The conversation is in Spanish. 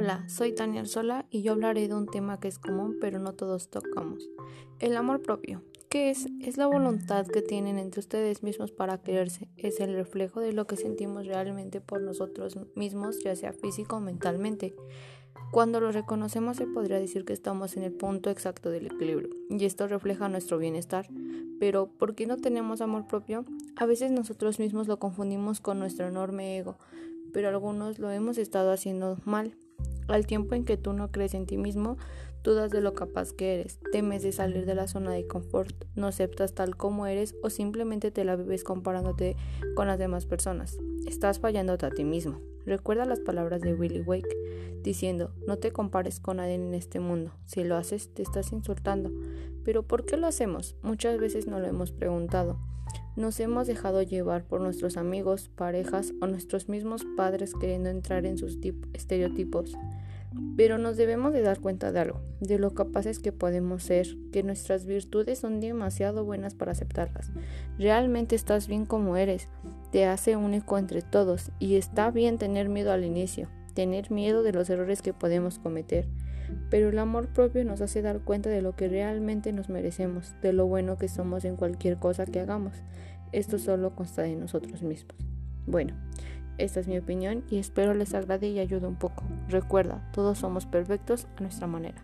Hola, soy Tania Sola y yo hablaré de un tema que es común pero no todos tocamos. El amor propio. ¿Qué es? Es la voluntad que tienen entre ustedes mismos para quererse. Es el reflejo de lo que sentimos realmente por nosotros mismos, ya sea físico o mentalmente. Cuando lo reconocemos se podría decir que estamos en el punto exacto del equilibrio y esto refleja nuestro bienestar. Pero ¿por qué no tenemos amor propio? A veces nosotros mismos lo confundimos con nuestro enorme ego, pero algunos lo hemos estado haciendo mal. Al tiempo en que tú no crees en ti mismo, dudas de lo capaz que eres, temes de salir de la zona de confort, no aceptas tal como eres o simplemente te la vives comparándote con las demás personas. Estás fallándote a ti mismo. Recuerda las palabras de Willy Wake diciendo, no te compares con nadie en este mundo. Si lo haces, te estás insultando. Pero ¿por qué lo hacemos? Muchas veces no lo hemos preguntado. Nos hemos dejado llevar por nuestros amigos, parejas o nuestros mismos padres queriendo entrar en sus estereotipos. Pero nos debemos de dar cuenta de algo, de lo capaces que podemos ser, que nuestras virtudes son demasiado buenas para aceptarlas. Realmente estás bien como eres, te hace único entre todos y está bien tener miedo al inicio, tener miedo de los errores que podemos cometer. Pero el amor propio nos hace dar cuenta de lo que realmente nos merecemos, de lo bueno que somos en cualquier cosa que hagamos. Esto solo consta de nosotros mismos. Bueno, esta es mi opinión y espero les agrade y ayude un poco. Recuerda, todos somos perfectos a nuestra manera.